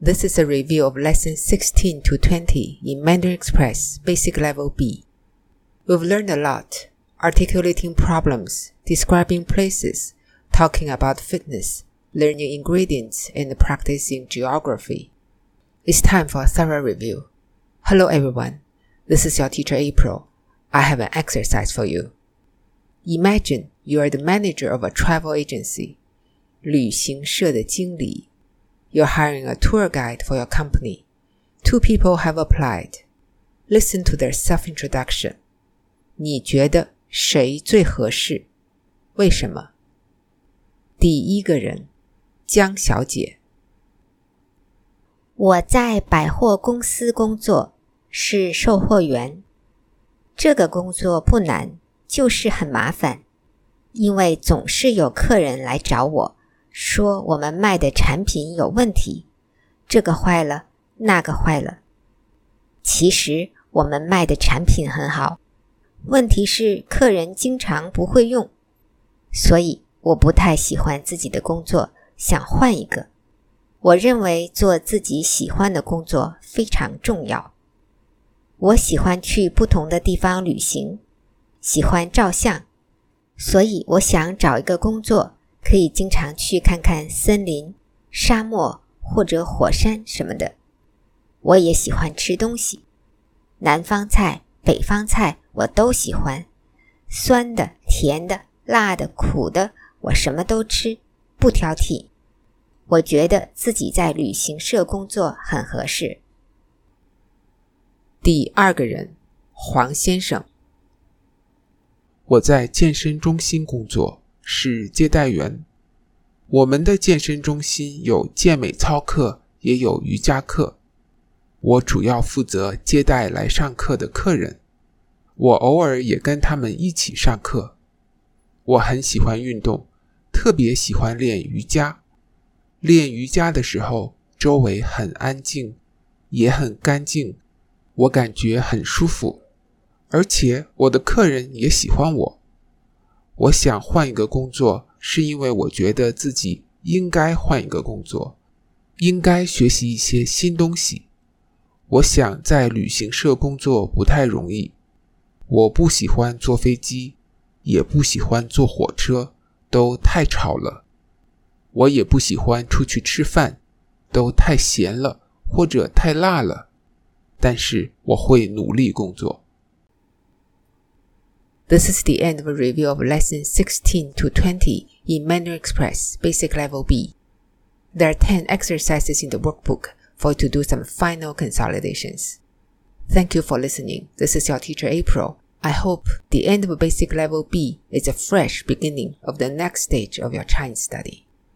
This is a review of Lesson 16 to 20 in Mandarin Express Basic Level B. We've learned a lot, articulating problems, describing places, talking about fitness, learning ingredients, and practicing geography. It's time for a thorough review. Hello everyone, this is your teacher April. I have an exercise for you. Imagine you are the manager of a travel agency, 旅行社的经理 you're hiring a tour guide for your company. Two people have applied. Listen to their self-introduction. 你觉得谁最合适？为什么？第一个人，江小姐。我在百货公司工作，是售货员。这个工作不难，就是很麻烦，因为总是有客人来找我。说我们卖的产品有问题，这个坏了，那个坏了。其实我们卖的产品很好，问题是客人经常不会用，所以我不太喜欢自己的工作，想换一个。我认为做自己喜欢的工作非常重要。我喜欢去不同的地方旅行，喜欢照相，所以我想找一个工作。可以经常去看看森林、沙漠或者火山什么的。我也喜欢吃东西，南方菜、北方菜我都喜欢，酸的、甜的、辣的、苦的，我什么都吃，不挑剔。我觉得自己在旅行社工作很合适。第二个人，黄先生，我在健身中心工作。是接待员。我们的健身中心有健美操课，也有瑜伽课。我主要负责接待来上课的客人，我偶尔也跟他们一起上课。我很喜欢运动，特别喜欢练瑜伽。练瑜伽的时候，周围很安静，也很干净，我感觉很舒服，而且我的客人也喜欢我。我想换一个工作，是因为我觉得自己应该换一个工作，应该学习一些新东西。我想在旅行社工作不太容易，我不喜欢坐飞机，也不喜欢坐火车，都太吵了。我也不喜欢出去吃饭，都太咸了或者太辣了。但是我会努力工作。This is the end of a review of Lesson 16 to 20 in Mandarin Express Basic Level B. There are 10 exercises in the workbook for you to do some final consolidations. Thank you for listening. This is your teacher April. I hope the end of Basic Level B is a fresh beginning of the next stage of your Chinese study.